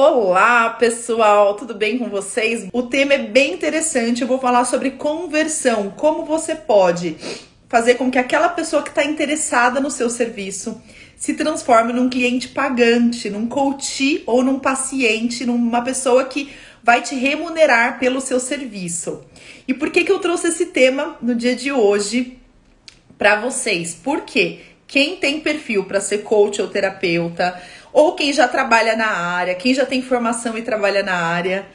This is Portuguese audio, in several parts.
Olá, pessoal, tudo bem com vocês? O tema é bem interessante. Eu vou falar sobre conversão, como você pode fazer com que aquela pessoa que está interessada no seu serviço se transforme num cliente pagante, num coach ou num paciente, numa pessoa que vai te remunerar pelo seu serviço. E por que, que eu trouxe esse tema no dia de hoje para vocês? Porque quem tem perfil para ser coach ou terapeuta, ou quem já trabalha na área, quem já tem formação e trabalha na área,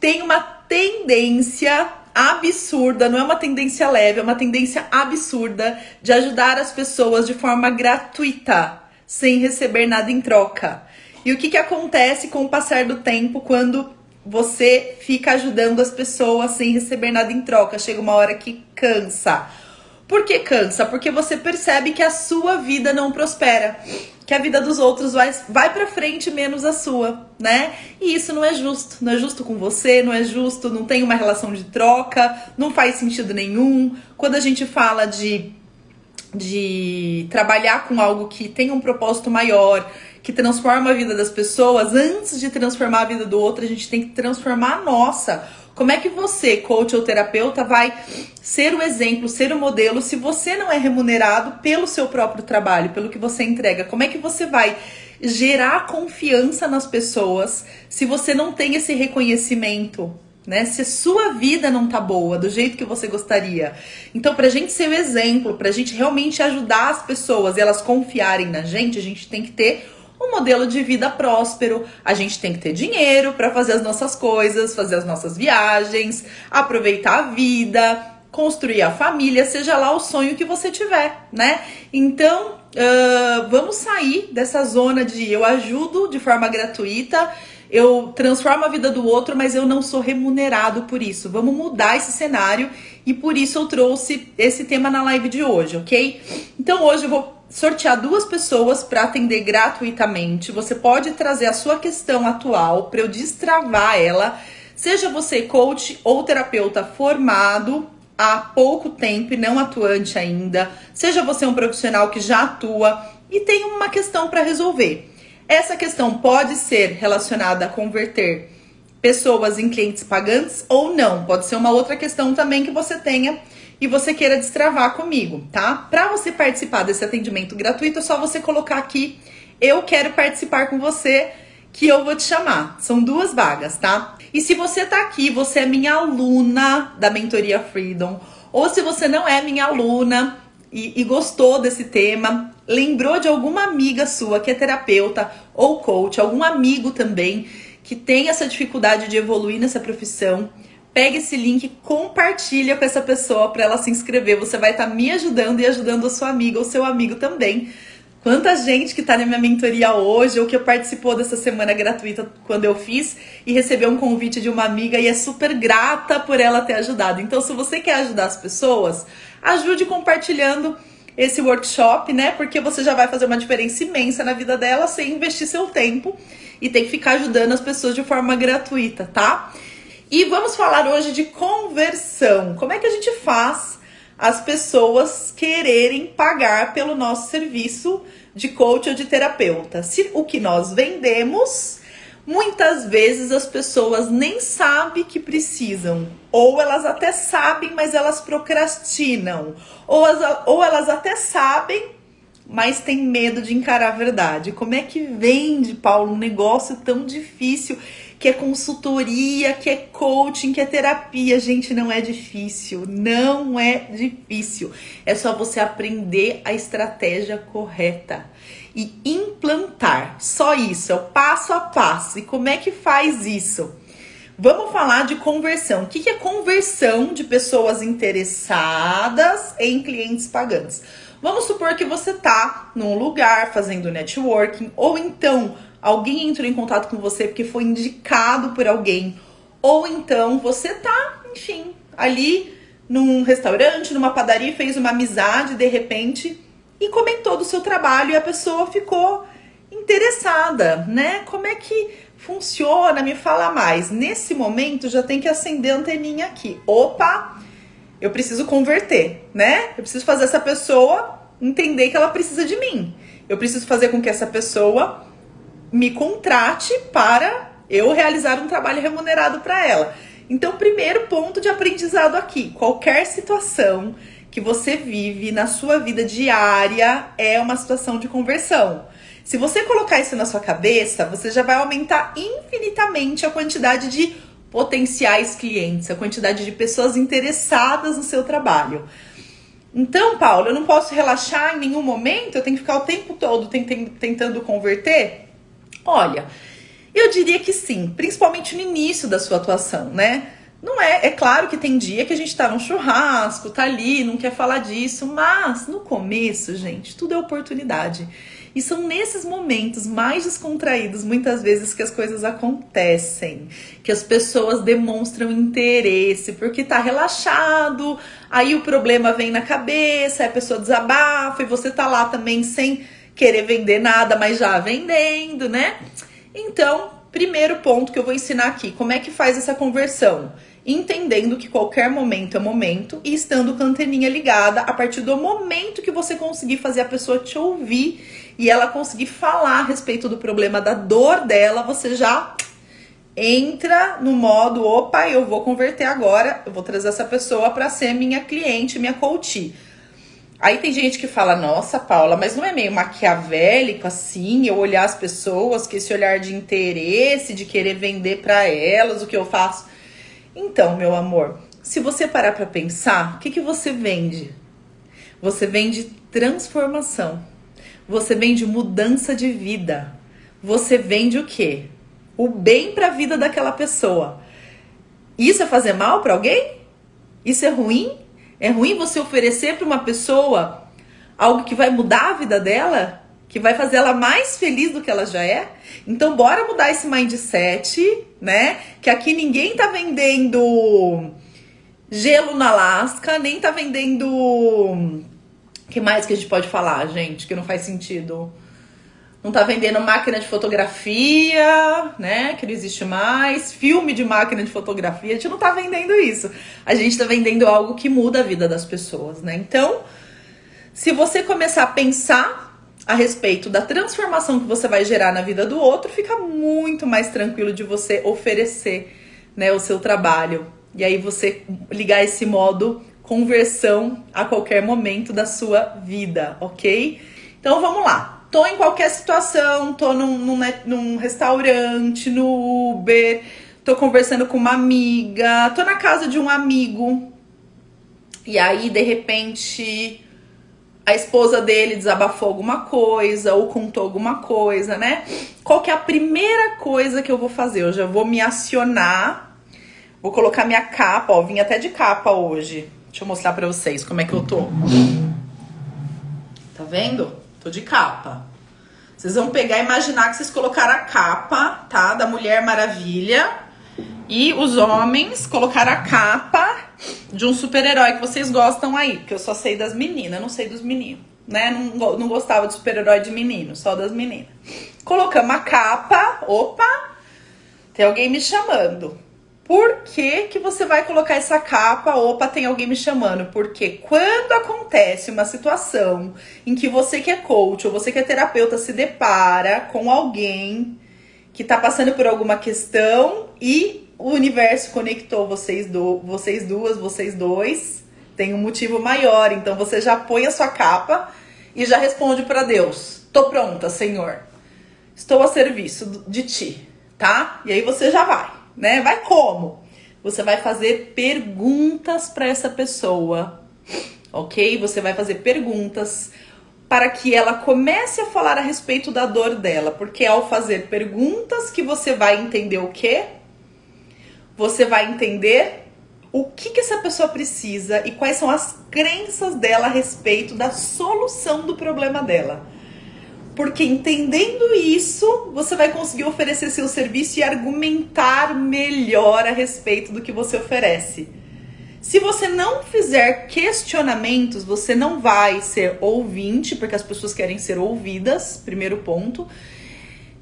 tem uma tendência absurda, não é uma tendência leve, é uma tendência absurda de ajudar as pessoas de forma gratuita, sem receber nada em troca. E o que, que acontece com o passar do tempo quando você fica ajudando as pessoas sem receber nada em troca? Chega uma hora que cansa. Por que cansa? Porque você percebe que a sua vida não prospera, que a vida dos outros vai, vai para frente menos a sua, né? E isso não é justo. Não é justo com você, não é justo, não tem uma relação de troca, não faz sentido nenhum. Quando a gente fala de, de trabalhar com algo que tem um propósito maior, que transforma a vida das pessoas, antes de transformar a vida do outro, a gente tem que transformar a nossa. Como é que você, coach ou terapeuta, vai ser o exemplo, ser o modelo se você não é remunerado pelo seu próprio trabalho, pelo que você entrega? Como é que você vai gerar confiança nas pessoas se você não tem esse reconhecimento? Né? Se sua vida não tá boa do jeito que você gostaria. Então, pra gente ser o exemplo, pra gente realmente ajudar as pessoas e elas confiarem na gente, a gente tem que ter um modelo de vida próspero. A gente tem que ter dinheiro para fazer as nossas coisas, fazer as nossas viagens, aproveitar a vida, construir a família, seja lá o sonho que você tiver, né? Então, uh, vamos sair dessa zona de eu ajudo de forma gratuita. Eu transformo a vida do outro, mas eu não sou remunerado por isso. Vamos mudar esse cenário e por isso eu trouxe esse tema na live de hoje, ok? Então hoje eu vou sortear duas pessoas para atender gratuitamente. Você pode trazer a sua questão atual para eu destravar ela. Seja você coach ou terapeuta formado há pouco tempo e não atuante ainda, seja você um profissional que já atua e tem uma questão para resolver. Essa questão pode ser relacionada a converter pessoas em clientes pagantes ou não. Pode ser uma outra questão também que você tenha e você queira destravar comigo, tá? Para você participar desse atendimento gratuito, é só você colocar aqui eu quero participar com você que eu vou te chamar. São duas vagas, tá? E se você tá aqui, você é minha aluna da mentoria Freedom, ou se você não é minha aluna e, e gostou desse tema, lembrou de alguma amiga sua que é terapeuta ou coach, algum amigo também que tem essa dificuldade de evoluir nessa profissão, pega esse link, compartilha com essa pessoa para ela se inscrever. Você vai estar tá me ajudando e ajudando a sua amiga ou seu amigo também. Quanta gente que está na minha mentoria hoje ou que participou dessa semana gratuita quando eu fiz e recebeu um convite de uma amiga e é super grata por ela ter ajudado. Então, se você quer ajudar as pessoas, ajude compartilhando esse workshop, né? Porque você já vai fazer uma diferença imensa na vida dela sem investir seu tempo e tem que ficar ajudando as pessoas de forma gratuita, tá? E vamos falar hoje de conversão. Como é que a gente faz as pessoas quererem pagar pelo nosso serviço de coach ou de terapeuta? Se o que nós vendemos, muitas vezes as pessoas nem sabem que precisam, ou elas até sabem, mas elas procrastinam, ou, as, ou elas até sabem, mas tem medo de encarar a verdade. Como é que vende, Paulo, um negócio tão difícil? Que é consultoria, que é coaching, que é terapia. Gente, não é difícil. Não é difícil. É só você aprender a estratégia correta e implantar. Só isso, é o passo a passo. E como é que faz isso? Vamos falar de conversão. O que é conversão de pessoas interessadas em clientes pagantes? Vamos supor que você está num lugar fazendo networking ou então alguém entrou em contato com você porque foi indicado por alguém, ou então você tá, enfim, ali num restaurante, numa padaria, fez uma amizade de repente e comentou do seu trabalho e a pessoa ficou interessada, né? Como é que funciona? Me fala mais. Nesse momento já tem que acender a anteninha aqui. Opa, eu preciso converter, né? Eu preciso fazer essa pessoa entender que ela precisa de mim. Eu preciso fazer com que essa pessoa me contrate para eu realizar um trabalho remunerado para ela. Então, primeiro ponto de aprendizado aqui: qualquer situação que você vive na sua vida diária é uma situação de conversão. Se você colocar isso na sua cabeça, você já vai aumentar infinitamente a quantidade de potenciais clientes, a quantidade de pessoas interessadas no seu trabalho. Então, Paulo, eu não posso relaxar em nenhum momento, eu tenho que ficar o tempo todo tentando converter? Olha, eu diria que sim, principalmente no início da sua atuação, né? Não é, é claro que tem dia que a gente tá num churrasco, tá ali, não quer falar disso, mas no começo, gente, tudo é oportunidade. E são nesses momentos mais descontraídos, muitas vezes, que as coisas acontecem, que as pessoas demonstram interesse, porque tá relaxado, aí o problema vem na cabeça, a pessoa desabafa e você tá lá também sem querer vender nada, mas já vendendo, né? Então, primeiro ponto que eu vou ensinar aqui, como é que faz essa conversão? Entendendo que qualquer momento é momento e estando com a anteninha ligada a partir do momento que você conseguir fazer a pessoa te ouvir e ela conseguir falar a respeito do problema da dor dela, você já entra no modo, opa, eu vou converter agora, eu vou trazer essa pessoa para ser minha cliente, minha coach. Aí tem gente que fala, nossa, Paula, mas não é meio maquiavélico assim, eu olhar as pessoas com esse olhar de interesse, de querer vender para elas o que eu faço? Então, meu amor, se você parar para pensar, o que, que você vende? Você vende transformação. Você vende mudança de vida. Você vende o quê? O bem para a vida daquela pessoa. Isso é fazer mal para alguém? Isso é ruim? É ruim você oferecer para uma pessoa algo que vai mudar a vida dela, que vai fazer ela mais feliz do que ela já é. Então, bora mudar esse mindset, né? Que aqui ninguém tá vendendo gelo na Alasca, nem tá vendendo. que mais que a gente pode falar, gente? Que não faz sentido não tá vendendo máquina de fotografia, né? Que não existe mais, filme de máquina de fotografia, a gente não tá vendendo isso. A gente tá vendendo algo que muda a vida das pessoas, né? Então, se você começar a pensar a respeito da transformação que você vai gerar na vida do outro, fica muito mais tranquilo de você oferecer, né, o seu trabalho. E aí você ligar esse modo conversão a qualquer momento da sua vida, ok? Então vamos lá tô em qualquer situação, tô num, num, num restaurante, no Uber, tô conversando com uma amiga, tô na casa de um amigo. E aí, de repente, a esposa dele desabafou alguma coisa ou contou alguma coisa, né? Qual que é a primeira coisa que eu vou fazer? Eu já vou me acionar, vou colocar minha capa, ó, vim até de capa hoje. Deixa eu mostrar pra vocês como é que eu tô. Tá vendo? Tô de capa. Vocês vão pegar e imaginar que vocês colocaram a capa, tá? Da Mulher Maravilha. E os homens colocaram a capa de um super-herói que vocês gostam aí. Porque eu só sei das meninas, não sei dos meninos. Né? Não, não gostava de super-herói de menino, só das meninas. Colocamos a capa. Opa! Tem alguém me chamando. Por que, que você vai colocar essa capa? Opa, tem alguém me chamando. Porque quando acontece uma situação em que você que é coach ou você que é terapeuta se depara com alguém que tá passando por alguma questão e o universo conectou vocês, do, vocês duas, vocês dois, tem um motivo maior. Então você já põe a sua capa e já responde para Deus: Tô pronta, Senhor. Estou a serviço de ti, tá? E aí você já vai né? Vai como? Você vai fazer perguntas para essa pessoa, ok? Você vai fazer perguntas para que ela comece a falar a respeito da dor dela, porque ao fazer perguntas que você vai entender o que, você vai entender o que, que essa pessoa precisa e quais são as crenças dela a respeito da solução do problema dela. Porque entendendo isso, você vai conseguir oferecer seu serviço e argumentar melhor a respeito do que você oferece. Se você não fizer questionamentos, você não vai ser ouvinte, porque as pessoas querem ser ouvidas, primeiro ponto.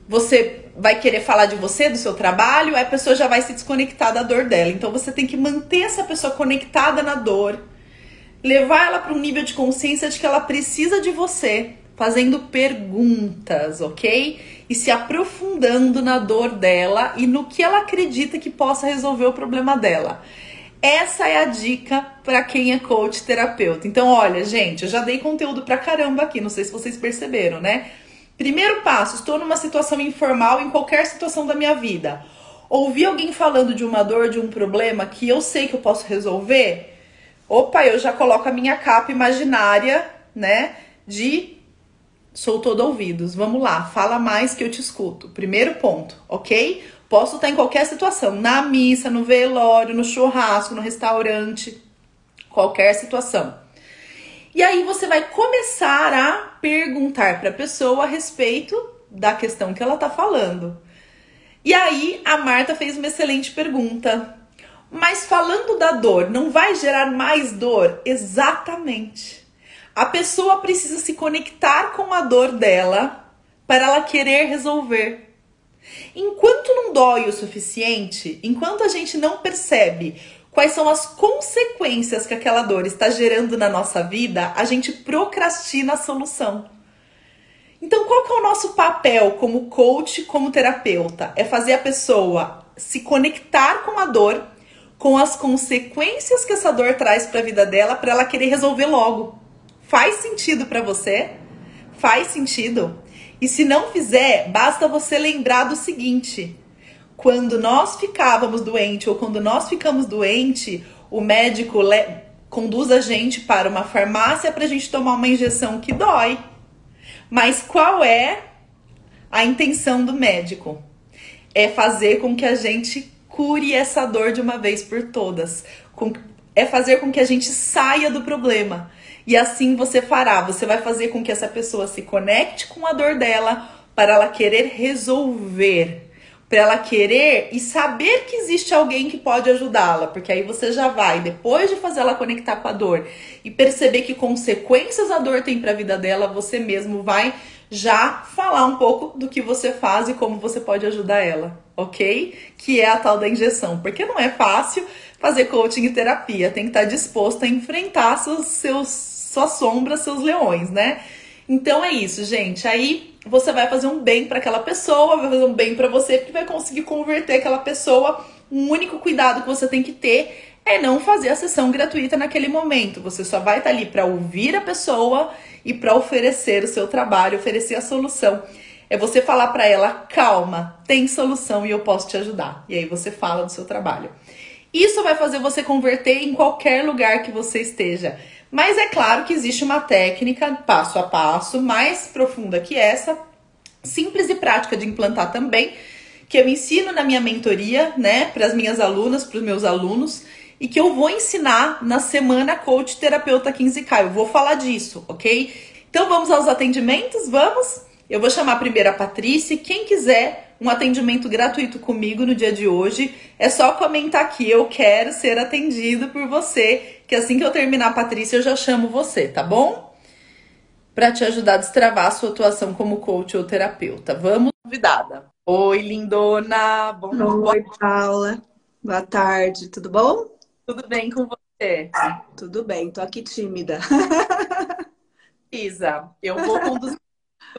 Você vai querer falar de você, do seu trabalho, a pessoa já vai se desconectar da dor dela. Então você tem que manter essa pessoa conectada na dor, levar ela para um nível de consciência de que ela precisa de você, fazendo perguntas, ok? e se aprofundando na dor dela e no que ela acredita que possa resolver o problema dela. Essa é a dica para quem é coach terapeuta. Então, olha, gente, eu já dei conteúdo pra caramba aqui, não sei se vocês perceberam, né? Primeiro passo, estou numa situação informal em qualquer situação da minha vida. Ouvi alguém falando de uma dor, de um problema que eu sei que eu posso resolver. Opa, eu já coloco a minha capa imaginária, né? De sou todo ouvidos. Vamos lá, fala mais que eu te escuto. Primeiro ponto, ok? Posso estar em qualquer situação, na missa, no velório, no churrasco, no restaurante, qualquer situação. E aí você vai começar a perguntar para a pessoa a respeito da questão que ela está falando. E aí a Marta fez uma excelente pergunta. Mas falando da dor, não vai gerar mais dor? Exatamente. A pessoa precisa se conectar com a dor dela para ela querer resolver. Enquanto não dói o suficiente, enquanto a gente não percebe quais são as consequências que aquela dor está gerando na nossa vida, a gente procrastina a solução. Então, qual que é o nosso papel como coach, como terapeuta? É fazer a pessoa se conectar com a dor, com as consequências que essa dor traz para a vida dela, para ela querer resolver logo. Faz sentido para você? Faz sentido? E se não fizer, basta você lembrar do seguinte: quando nós ficávamos doentes ou quando nós ficamos doentes, o médico conduz a gente para uma farmácia para a gente tomar uma injeção que dói. Mas qual é a intenção do médico? É fazer com que a gente cure essa dor de uma vez por todas. É fazer com que a gente saia do problema. E assim você fará. Você vai fazer com que essa pessoa se conecte com a dor dela para ela querer resolver. Para ela querer e saber que existe alguém que pode ajudá-la, porque aí você já vai, depois de fazer ela conectar com a dor e perceber que consequências a dor tem para a vida dela, você mesmo vai já falar um pouco do que você faz e como você pode ajudar ela, ok? Que é a tal da injeção, porque não é fácil fazer coaching e terapia, tem que estar disposto a enfrentar seus, seus suas sombras, seus leões, né? Então é isso, gente. Aí você vai fazer um bem para aquela pessoa, vai fazer um bem para você, porque vai conseguir converter aquela pessoa. Um único cuidado que você tem que ter é não fazer a sessão gratuita naquele momento. Você só vai estar tá ali para ouvir a pessoa e para oferecer o seu trabalho, oferecer a solução. É você falar para ela: calma, tem solução e eu posso te ajudar. E aí você fala do seu trabalho. Isso vai fazer você converter em qualquer lugar que você esteja. Mas é claro que existe uma técnica passo a passo mais profunda que essa, simples e prática de implantar também, que eu ensino na minha mentoria, né, para as minhas alunas, para os meus alunos, e que eu vou ensinar na semana Coach Terapeuta 15K. Eu vou falar disso, ok? Então vamos aos atendimentos? Vamos? Eu vou chamar primeiro a Patrícia. Quem quiser um atendimento gratuito comigo no dia de hoje, é só comentar aqui. Eu quero ser atendido por você, que assim que eu terminar, Patrícia, eu já chamo você, tá bom? Para te ajudar a destravar a sua atuação como coach ou terapeuta. Vamos, convidada. Oi, lindona. Bom Oi, Paula. Boa tarde, tudo bom? Tudo bem com você? Tudo bem, tô aqui tímida. Isa, eu vou conduzir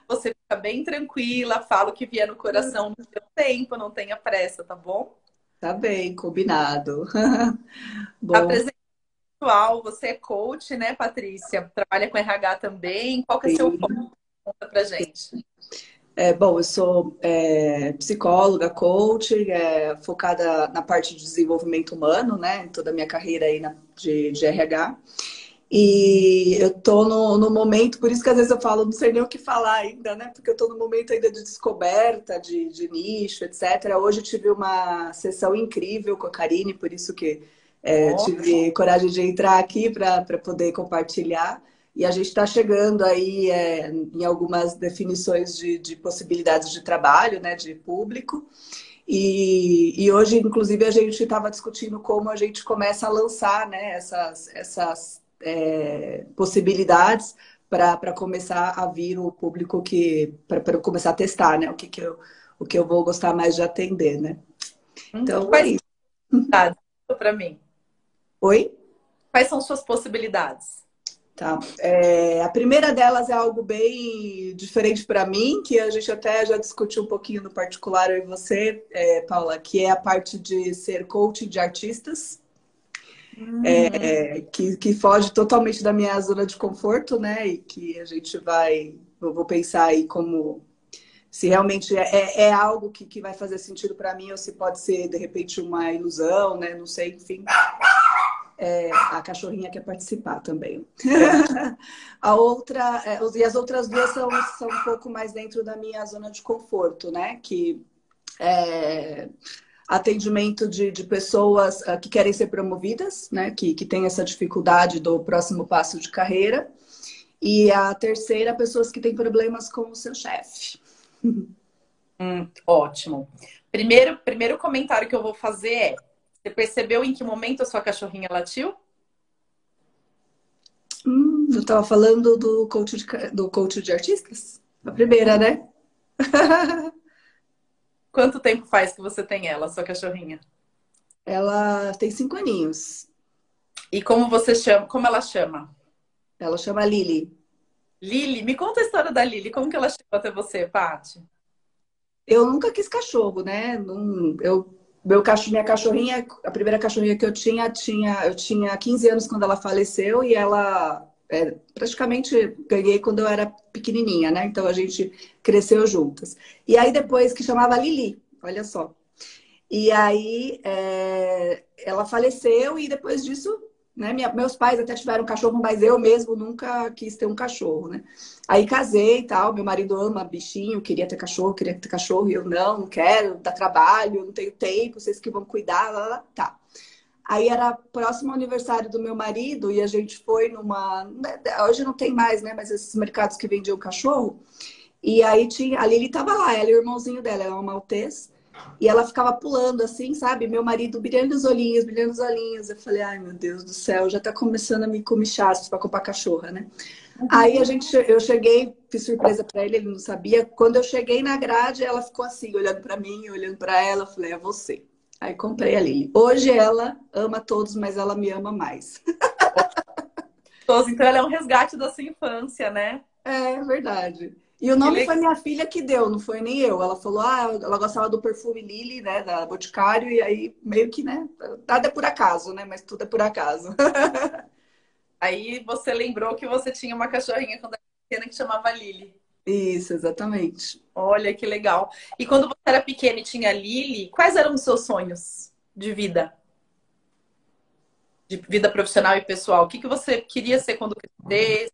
você fica bem tranquila, fala o que vier no coração no seu tempo, não tenha pressa, tá bom? Tá bem, combinado. bom. Apresenta pessoal, você é coach, né, Patrícia? Trabalha com RH também. Qual que é o seu foco? Conta pra gente. É, bom, eu sou é, psicóloga, coach, é, focada na parte de desenvolvimento humano, né? Toda a minha carreira aí na, de, de RH. E eu tô no, no, momento, por isso que às vezes eu falo, não sei nem o que falar ainda, né? Porque eu tô no momento ainda de descoberta, de, de nicho, etc. Hoje eu tive uma sessão incrível com a Karine, por isso que é, tive coragem de entrar aqui para poder compartilhar. E a gente está chegando aí é, em algumas definições de, de, possibilidades de trabalho, né, de público. E, e hoje, inclusive, a gente estava discutindo como a gente começa a lançar né, essas, essas é, possibilidades para começar a vir o público que para começar a testar, né? O que, que eu o que eu vou gostar mais de atender, né? Hum, então, Quais é isso. para mim? Oi? Quais são suas possibilidades? Tá. É, a primeira delas é algo bem diferente para mim, que a gente até já discutiu um pouquinho no particular eu e você, é, Paula, que é a parte de ser coach de artistas. Hum. É, que, que foge totalmente da minha zona de conforto, né? E que a gente vai, eu vou pensar aí como se realmente é, é, é algo que, que vai fazer sentido para mim ou se pode ser de repente uma ilusão, né? Não sei, enfim. É, a cachorrinha quer participar também. a outra, é, e as outras duas são, são um pouco mais dentro da minha zona de conforto, né? Que é atendimento de, de pessoas uh, que querem ser promovidas, né? Que, que tem essa dificuldade do próximo passo de carreira. E a terceira, pessoas que têm problemas com o seu chefe. Hum, ótimo. Primeiro, primeiro comentário que eu vou fazer é você percebeu em que momento a sua cachorrinha latiu? Hum, eu estava falando do coach, de, do coach de artistas? A primeira, né? Quanto tempo faz que você tem ela, sua cachorrinha? Ela tem cinco aninhos. E como você chama? Como ela chama? Ela chama Lily. Lily, me conta a história da Lily. Como que ela chegou até você, Paty? Eu nunca quis cachorro, né? eu meu cachorro, minha cachorrinha, a primeira cachorrinha que eu tinha, tinha, eu tinha 15 anos quando ela faleceu e ela é, praticamente ganhei quando eu era pequenininha, né? Então a gente cresceu juntas. E aí depois que chamava Lili, olha só. E aí é, ela faleceu e depois disso né? Minha, meus pais até tiveram um cachorro, mas eu mesmo nunca quis ter um cachorro, né? Aí casei e tal, meu marido ama bichinho, queria ter cachorro, queria ter cachorro, e eu não, não quero, dá trabalho, não tenho tempo, vocês que vão cuidar, lá, lá, tá. Aí era próximo ao aniversário do meu marido e a gente foi numa. Né, hoje não tem mais, né? Mas esses mercados que vendiam cachorro. E aí tinha. A Lili tava lá, ela e o irmãozinho dela, ela é uma maltês. E ela ficava pulando assim, sabe? Meu marido brilhando os olhinhos, brilhando os olhinhos. Eu falei, ai meu Deus do céu, já tá começando a me comichar para comprar cachorra, né? Uhum. Aí a gente, eu cheguei, fiz surpresa para ele, ele não sabia. Quando eu cheguei na grade, ela ficou assim, olhando para mim, olhando para ela. Eu falei, é você. Aí comprei a Lili. Hoje ela ama todos, mas ela me ama mais. então ela é um resgate da sua infância, né? É verdade. E o nome foi minha filha que deu, não foi nem eu. Ela falou, ah, ela gostava do perfume Lily, né, da Boticário, e aí meio que, né, nada é por acaso, né, mas tudo é por acaso. aí você lembrou que você tinha uma cachorrinha quando era pequena que chamava Lily. Isso, exatamente. Olha que legal. E quando você era pequena e tinha Lily, quais eram os seus sonhos de vida? De vida profissional e pessoal? O que, que você queria ser quando crescesse?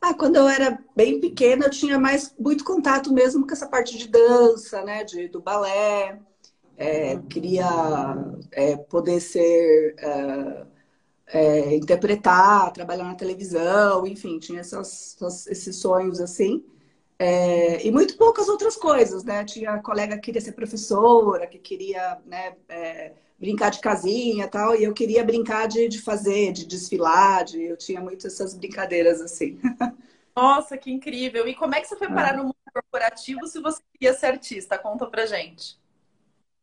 Ah, quando eu era bem pequena, eu tinha mais muito contato mesmo com essa parte de dança, né? De, do balé. É, queria é, poder ser é, é interpretar, trabalhar na televisão, enfim, tinha essas, esses sonhos assim. É, e muito poucas outras coisas, né? Tinha colega que queria ser professora, que queria né, é, brincar de casinha tal, e eu queria brincar de, de fazer, de desfilar, de, eu tinha muito essas brincadeiras assim. Nossa, que incrível! E como é que você foi parar no mundo corporativo se você queria ser artista? Conta pra gente.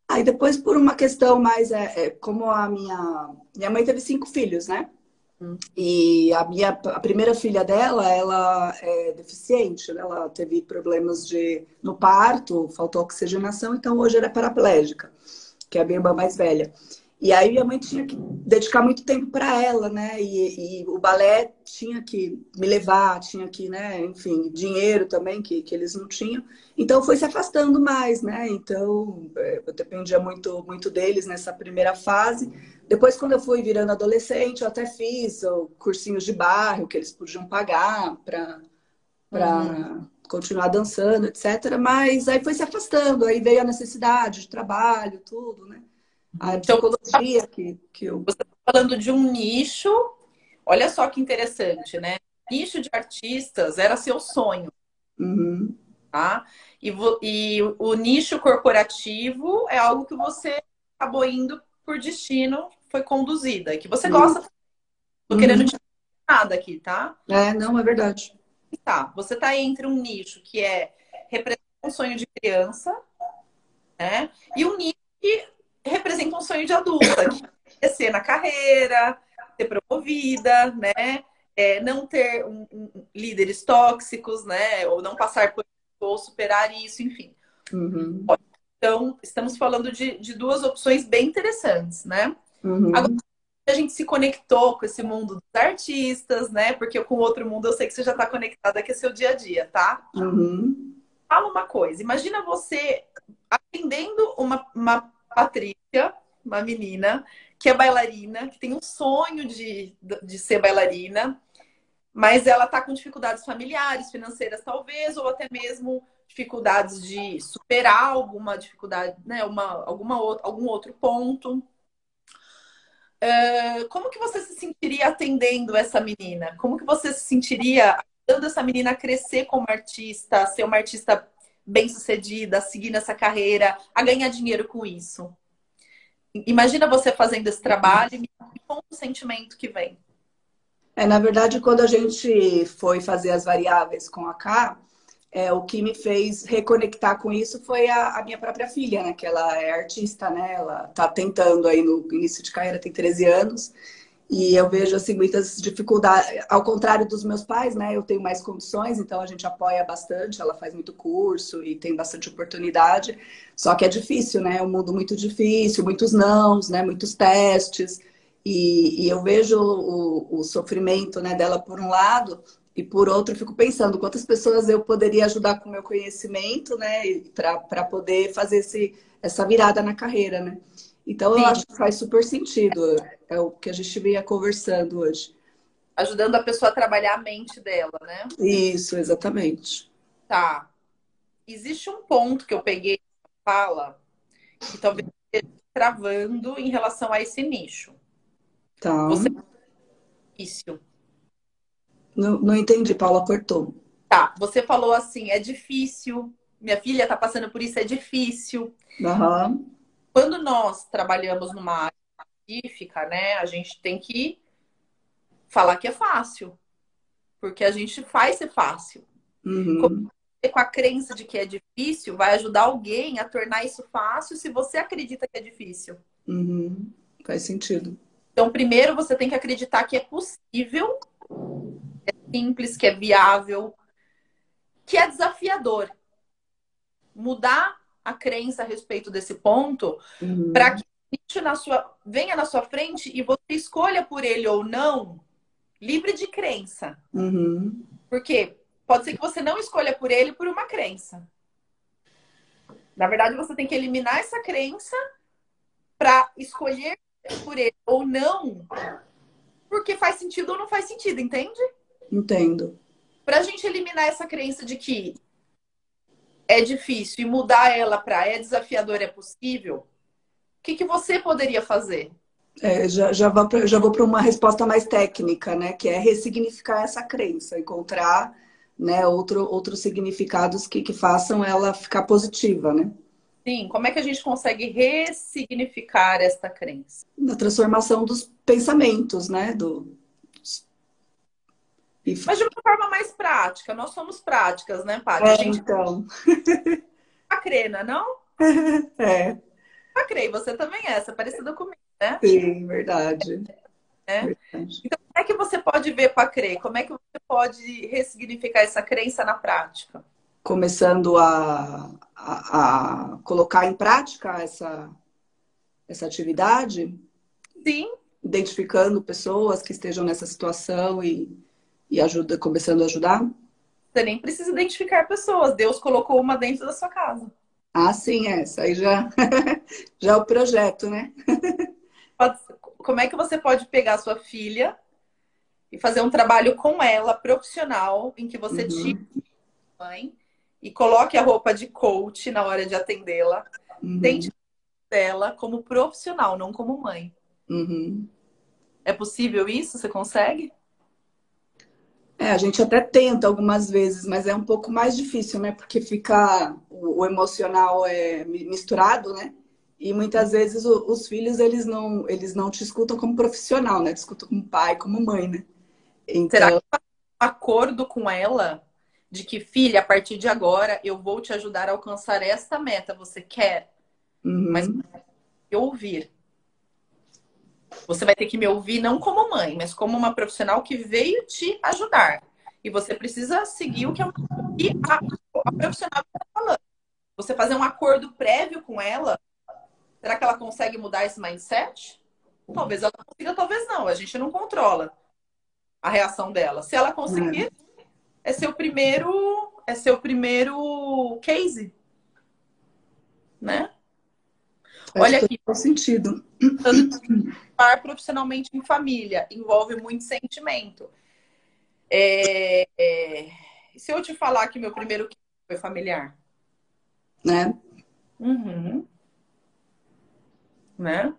Aí depois, por uma questão mais, é, é, como a minha, minha mãe teve cinco filhos, né? Hum. E a minha a primeira filha dela, ela é deficiente, né? ela teve problemas de no parto, faltou oxigenação, então hoje ela é paraplégica, que é a minha irmã mais velha. E aí minha mãe tinha que dedicar muito tempo para ela, né? E, e, o balé tinha que me levar, tinha que, né? Enfim, dinheiro também que, que eles não tinham. Então foi se afastando mais, né? Então é, eu dependia muito muito deles nessa primeira fase. Depois, quando eu fui virando adolescente, eu até fiz cursinhos de bairro que eles podiam pagar para para uhum. continuar dançando, etc. Mas aí foi se afastando. Aí veio a necessidade de trabalho, tudo, né? A então, psicologia que, que eu. Você está falando de um nicho, olha só que interessante, né? Nicho de artistas era seu sonho. Uhum. Tá? E, e o nicho corporativo é algo que você acabou indo por destino, foi conduzida, e que você gosta. Uhum. Tô querendo te nada aqui, tá? É, não, é verdade. Tá, você tá entre um nicho que é representa um sonho de criança, né? E um nicho que representa um sonho de adulta, que é crescer na carreira, ser promovida, né? é, não ter um, um, líderes tóxicos, né? Ou não passar por ou superar isso, enfim. Uhum. Então, estamos falando de, de, duas opções bem interessantes, né? Uhum. Agora, a gente se conectou com esse mundo dos artistas, né? Porque com o outro mundo eu sei que você já está conectada, que é seu dia a dia, tá? Uhum. Fala uma coisa, imagina você atendendo uma, uma Patrícia, uma menina, que é bailarina, que tem um sonho de, de ser bailarina, mas ela está com dificuldades familiares, financeiras talvez, ou até mesmo dificuldades de superar alguma dificuldade, né, uma, alguma outra, algum outro ponto. Uh, como que você se sentiria atendendo essa menina? Como que você se sentiria ajudando essa menina a crescer como artista, a ser uma artista bem-sucedida, a seguir nessa carreira, a ganhar dinheiro com isso? Imagina você fazendo esse trabalho e conta o sentimento que vem. É, na verdade, quando a gente foi fazer as variáveis com a K, é, o que me fez reconectar com isso foi a, a, minha própria filha, né? Que ela é artista, né? Ela tá tentando aí no início de carreira, tem 13 anos. E eu vejo, assim, muitas dificuldades. Ao contrário dos meus pais, né? Eu tenho mais condições, então a gente apoia bastante. Ela faz muito curso e tem bastante oportunidade. Só que é difícil, né? É um mundo muito difícil, muitos nãos, né? Muitos testes. E, e eu vejo o, o sofrimento né, dela por um lado, e por outro, fico pensando quantas pessoas eu poderia ajudar com o meu conhecimento, né? Para poder fazer esse, essa virada na carreira, né? Então, Sim. eu acho que faz super sentido. É o que a gente vinha conversando hoje. Ajudando a pessoa a trabalhar a mente dela, né? Isso, exatamente. Tá. Existe um ponto que eu peguei fala que talvez esteja travando em relação a esse nicho. Tá. Você... Isso. Não, não entendi, Paula cortou. Tá, você falou assim, é difícil, minha filha tá passando por isso, é difícil. Uhum. Quando nós trabalhamos numa área específica, né, a gente tem que falar que é fácil. Porque a gente faz ser fácil. Uhum. Com a crença de que é difícil, vai ajudar alguém a tornar isso fácil se você acredita que é difícil. Uhum. Faz sentido. Então, primeiro você tem que acreditar que é possível simples, que é viável, que é desafiador. Mudar a crença a respeito desse ponto uhum. para que isso na sua, venha na sua frente e você escolha por ele ou não, livre de crença. Uhum. Porque pode ser que você não escolha por ele por uma crença. Na verdade, você tem que eliminar essa crença para escolher por ele ou não, porque faz sentido ou não faz sentido, entende? Entendo. Para a gente eliminar essa crença de que é difícil e mudar ela para é desafiador, é possível, que, que você poderia fazer? É, já, já vou, já vou para uma resposta mais técnica, né? Que é ressignificar essa crença, encontrar né, outro, outros significados que, que façam ela ficar positiva, né? Sim, como é que a gente consegue ressignificar esta crença? Na transformação dos pensamentos, né? Do, mas de uma forma mais prática. Nós somos práticas, né, Paty? É, gente... então. A Crena, não? É. A Crei, você também é, essa é parecida comigo, né? Sim, verdade. É. verdade. Então, como é que você pode ver com a Crei? Como é que você pode ressignificar essa crença na prática? Começando a, a, a colocar em prática essa, essa atividade? Sim. Identificando pessoas que estejam nessa situação e e ajuda, começando a ajudar? Você nem precisa identificar pessoas. Deus colocou uma dentro da sua casa. Ah, sim, essa aí já, já é o projeto, né? Como é que você pode pegar sua filha e fazer um trabalho com ela, profissional, em que você uhum. tire mãe e coloque a roupa de coach na hora de atendê-la, uhum. tente dela como profissional, não como mãe. Uhum. É possível isso? Você consegue? É, a gente até tenta algumas vezes, mas é um pouco mais difícil, né? Porque fica o, emocional é misturado, né? E muitas vezes o, os filhos eles não eles não te escutam como profissional, né? Te escutam como pai, como mãe, né? Então... Será que um acordo com ela de que filha, a partir de agora eu vou te ajudar a alcançar esta meta, você quer? Uhum. Mas eu ouvir. Você vai ter que me ouvir não como mãe, mas como uma profissional que veio te ajudar. E você precisa seguir o que a, a profissional está falando. Você fazer um acordo prévio com ela, será que ela consegue mudar esse mindset? Talvez ela consiga, talvez não. A gente não controla a reação dela. Se ela conseguir, é, é seu primeiro, é seu primeiro case, né? Olha aqui. Faz sentido. Estar profissionalmente em família envolve muito sentimento. É, é, se eu te falar que meu primeiro foi familiar? Né? Uhum. Né?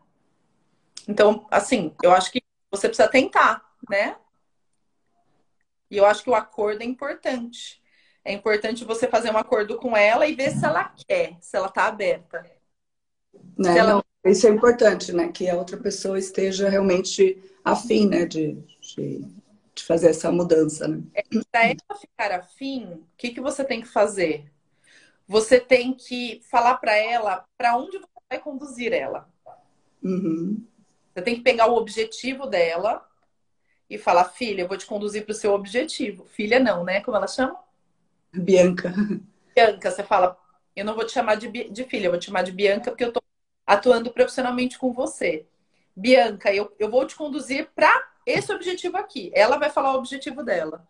Então, assim, eu acho que você precisa tentar, né? E eu acho que o acordo é importante. É importante você fazer um acordo com ela e ver se ela quer, se ela tá aberta. Né? Ela... Não, isso é importante, né? Que a outra pessoa esteja realmente afim, né? De, de, de fazer essa mudança, né? É, Para ela ficar afim, o que, que você tem que fazer? Você tem que falar para ela para onde você vai conduzir ela. Uhum. Você tem que pegar o objetivo dela e falar, filha, eu vou te conduzir para o seu objetivo. Filha não, né? Como ela chama? Bianca. Bianca, você fala, eu não vou te chamar de, de filha, eu vou te chamar de Bianca porque eu estou atuando profissionalmente com você. Bianca, eu, eu vou te conduzir para esse objetivo aqui. Ela vai falar o objetivo dela.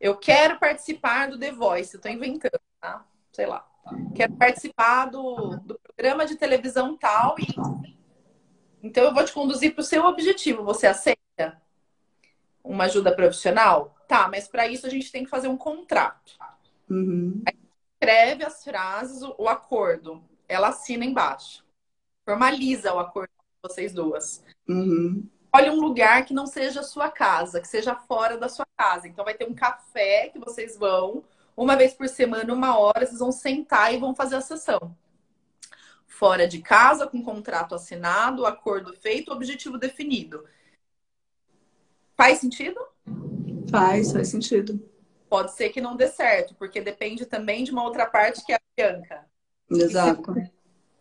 Eu quero participar do The Voice, estou inventando, tá? Sei lá. Quero participar do, do programa de televisão tal e. Então eu vou te conduzir para o seu objetivo. Você aceita? Uma ajuda profissional? Tá, mas para isso a gente tem que fazer um contrato. Uhum. Aí escreve as frases, o, acordo. Ela assina embaixo. Formaliza o acordo de vocês duas. Uhum. Olhe um lugar que não seja a sua casa, que seja fora da sua casa. Então vai ter um café que vocês vão, uma vez por semana, uma hora, vocês vão sentar e vão fazer a sessão. Fora de casa, com contrato assinado, acordo feito, objetivo definido. Faz sentido? Faz, faz sentido. Pode ser que não dê certo, porque depende também de uma outra parte que é a Bianca. Exato.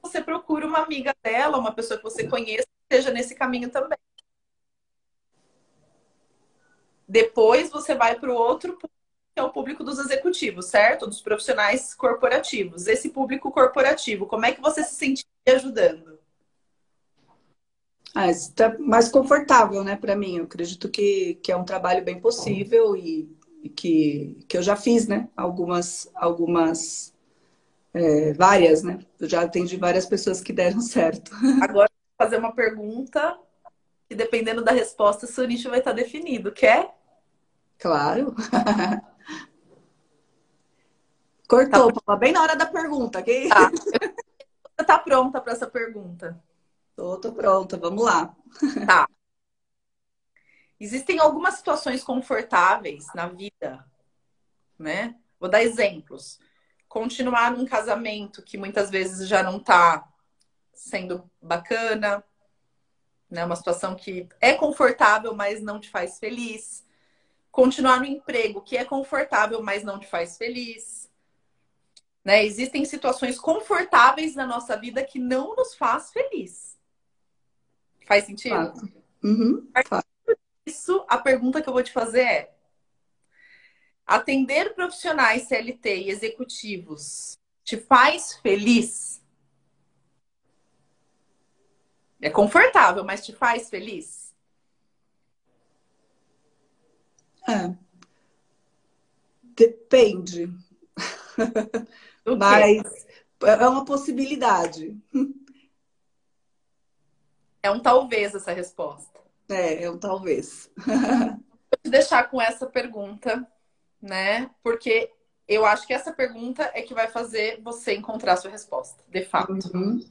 Você procura uma amiga dela, uma pessoa que você conheça, que esteja nesse caminho também. Depois você vai para o outro público, que é o público dos executivos, certo? Dos profissionais corporativos. Esse público corporativo, como é que você se sentiria ajudando? Ah, está mais confortável, né, para mim. Eu acredito que, que é um trabalho bem possível e que, que eu já fiz, né? Algumas, algumas, é, várias, né? Eu já atendi várias pessoas que deram certo. Agora, vou fazer uma pergunta que dependendo da resposta, seu nicho vai estar definido. Quer? Claro. Cortou, tá. bem na hora da pergunta. Okay? Tá. Você tá pronta para essa pergunta? Tô, tô pronta, vamos lá. Tá. Existem algumas situações confortáveis na vida, né? Vou dar exemplos. Continuar num casamento que muitas vezes já não tá sendo bacana, né? Uma situação que é confortável, mas não te faz feliz. Continuar no emprego que é confortável, mas não te faz feliz. Né? Existem situações confortáveis na nossa vida que não nos faz feliz. Faz sentido? Uhum, isso, a pergunta que eu vou te fazer é: atender profissionais CLT e executivos te faz feliz? É confortável, mas te faz feliz? É. Depende. mas é uma possibilidade. É um talvez essa resposta. É, eu talvez. Vou te deixar com essa pergunta, né? Porque eu acho que essa pergunta é que vai fazer você encontrar a sua resposta, de fato. Uhum.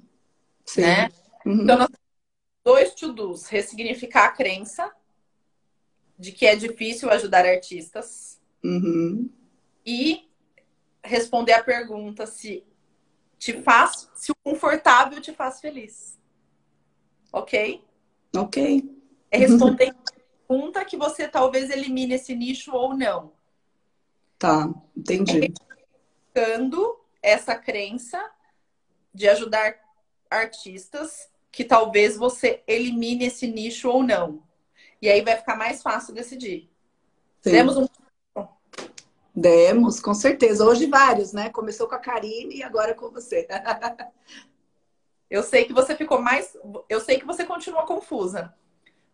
Sim. Né? Uhum. Então, nós temos dois to-dos. Ressignificar a crença de que é difícil ajudar artistas. Uhum. E responder a pergunta se te faz, se o confortável te faz feliz. Ok? Ok. É responder a pergunta que você talvez elimine esse nicho ou não. Tá, entendi. É essa crença de ajudar artistas que talvez você elimine esse nicho ou não. E aí vai ficar mais fácil decidir. Sim. Demos um. Demos, com certeza. Hoje vários, né? Começou com a Karine e agora com você. eu sei que você ficou mais. Eu sei que você continua confusa.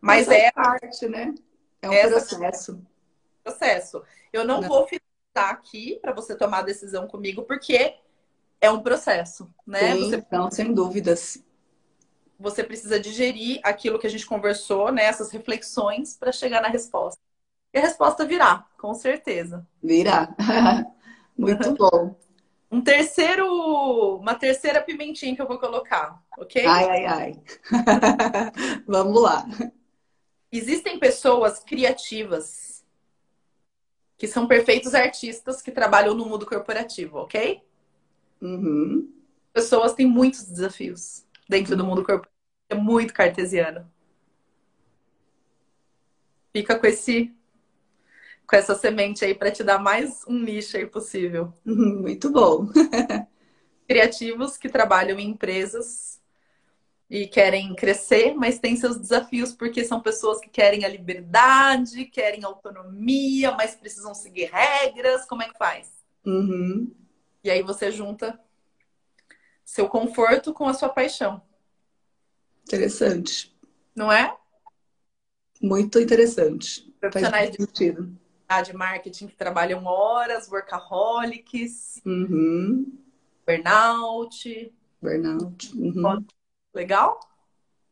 Mas, mas é. parte, né? É um processo. Processo. Eu não, não. vou ficar aqui para você tomar a decisão comigo, porque é um processo, né? Sim, você... Não, sem dúvidas. Você precisa digerir aquilo que a gente conversou, né? Essas reflexões para chegar na resposta. E a resposta virá, com certeza. Virá. Muito bom. Um terceiro, uma terceira pimentinha que eu vou colocar, ok? Ai, ai, ai. Vamos lá. Existem pessoas criativas que são perfeitos artistas que trabalham no mundo corporativo, ok? Uhum. Pessoas têm muitos desafios dentro do mundo corporativo. É muito cartesiano. Fica com esse com essa semente aí para te dar mais um nicho aí possível. Uhum, muito bom. Criativos que trabalham em empresas e querem crescer, mas têm seus desafios porque são pessoas que querem a liberdade, querem autonomia, mas precisam seguir regras. Como é que faz? Uhum. E aí você junta seu conforto com a sua paixão. Interessante. Não é? Muito interessante. Profissionais de, de marketing que trabalham horas, workaholics, uhum. burnout. Burnout. Uhum. Legal?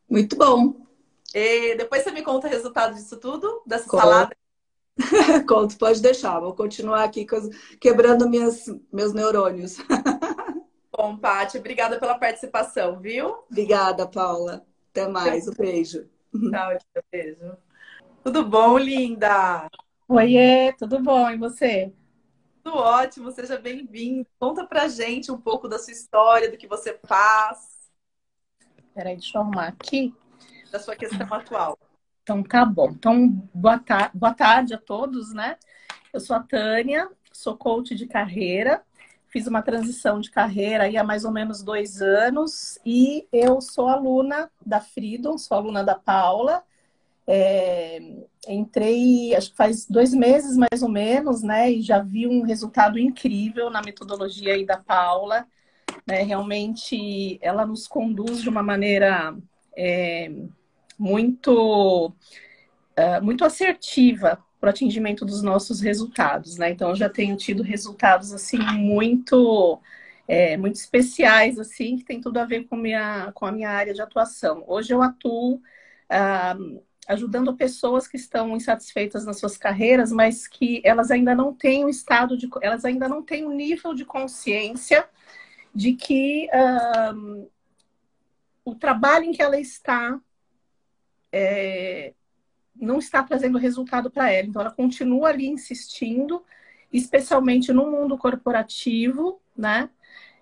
Muito bom. E depois você me conta o resultado disso tudo, dessa Conto. salada. Conto, pode deixar. Vou continuar aqui quebrando minhas, meus neurônios. Bom, Paty, obrigada pela participação, viu? Obrigada, Paula. Até mais. Um beijo. Tchau, um beijo. Tudo bom, linda? Oiê, tudo bom? E você? Tudo ótimo, seja bem-vindo. Conta pra gente um pouco da sua história, do que você faz. Peraí, deixa eu arrumar aqui. Da sua questão atual. Então tá bom. Então, boa, tar boa tarde a todos, né? Eu sou a Tânia, sou coach de carreira fiz uma transição de carreira aí há mais ou menos dois anos e eu sou aluna da Freedom, sou aluna da Paula. É, entrei, acho que faz dois meses mais ou menos, né? E já vi um resultado incrível na metodologia aí da Paula. Né? Realmente ela nos conduz de uma maneira é, muito, é, muito assertiva para o atingimento dos nossos resultados, né? Então, eu já tenho tido resultados, assim, muito, é, muito especiais, assim, que tem tudo a ver com, minha, com a minha área de atuação. Hoje eu atuo ah, ajudando pessoas que estão insatisfeitas nas suas carreiras, mas que elas ainda não têm o estado de... Elas ainda não têm o nível de consciência de que ah, o trabalho em que ela está é, não está trazendo resultado para ela. Então, ela continua ali insistindo, especialmente no mundo corporativo, né?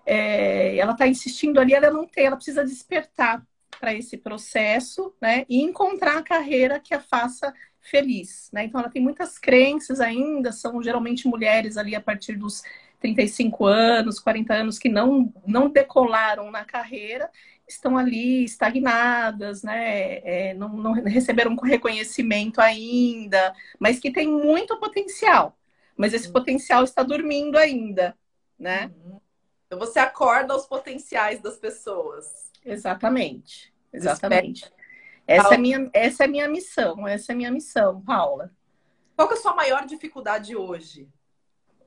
É, ela está insistindo ali, ela não tem, ela precisa despertar para esse processo, né? E encontrar a carreira que a faça feliz, né? Então, ela tem muitas crenças ainda, são geralmente mulheres ali a partir dos 35 anos, 40 anos que não, não decolaram na carreira estão ali estagnadas, né? É, não, não, receberam reconhecimento ainda, mas que tem muito potencial. Mas esse uhum. potencial está dormindo ainda, né? Uhum. Então você acorda os potenciais das pessoas. Exatamente, exatamente. Essa é, minha, essa é minha missão, essa é minha missão, Paula. Qual é a sua maior dificuldade hoje?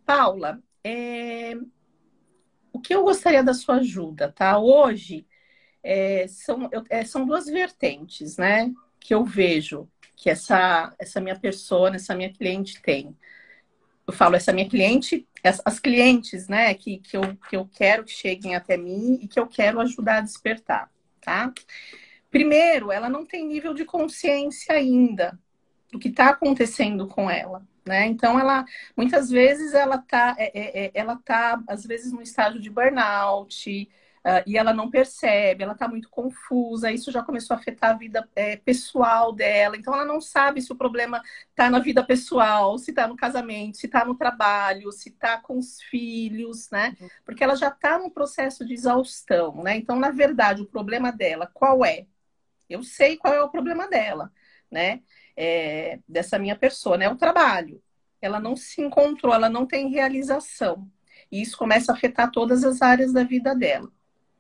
Paula, é... o que eu gostaria da sua ajuda, tá? Hoje é, são, eu, é, são duas vertentes, né? Que eu vejo que essa, essa minha pessoa, essa minha cliente tem. Eu falo, essa minha cliente, as, as clientes, né? Que, que, eu, que eu quero que cheguem até mim e que eu quero ajudar a despertar, tá? Primeiro, ela não tem nível de consciência ainda do que está acontecendo com ela. Né? Então, ela muitas vezes ela está é, é, é, ela tá, às vezes, no estágio de burnout, Uh, e ela não percebe, ela está muito confusa, isso já começou a afetar a vida é, pessoal dela, então ela não sabe se o problema está na vida pessoal, se está no casamento, se está no trabalho, se está com os filhos, né? Porque ela já está num processo de exaustão, né? Então, na verdade, o problema dela, qual é? Eu sei qual é o problema dela, né? É, dessa minha pessoa, né? O trabalho. Ela não se encontrou, ela não tem realização. E isso começa a afetar todas as áreas da vida dela